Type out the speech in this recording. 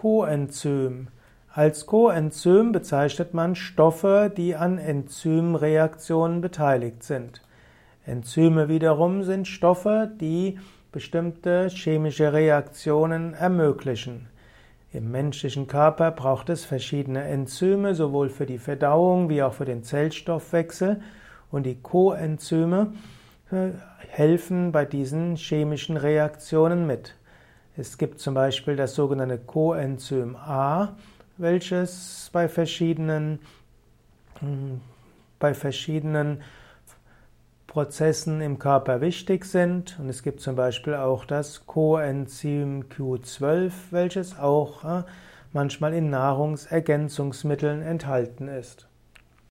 Coenzym. Als Coenzym bezeichnet man Stoffe, die an Enzymreaktionen beteiligt sind. Enzyme wiederum sind Stoffe, die bestimmte chemische Reaktionen ermöglichen. Im menschlichen Körper braucht es verschiedene Enzyme, sowohl für die Verdauung wie auch für den Zellstoffwechsel. Und die Coenzyme äh, helfen bei diesen chemischen Reaktionen mit. Es gibt zum Beispiel das sogenannte Coenzym A, welches bei verschiedenen, hm, bei verschiedenen Prozessen im Körper wichtig sind. Und es gibt zum Beispiel auch das Coenzym Q12, welches auch äh, manchmal in Nahrungsergänzungsmitteln enthalten ist.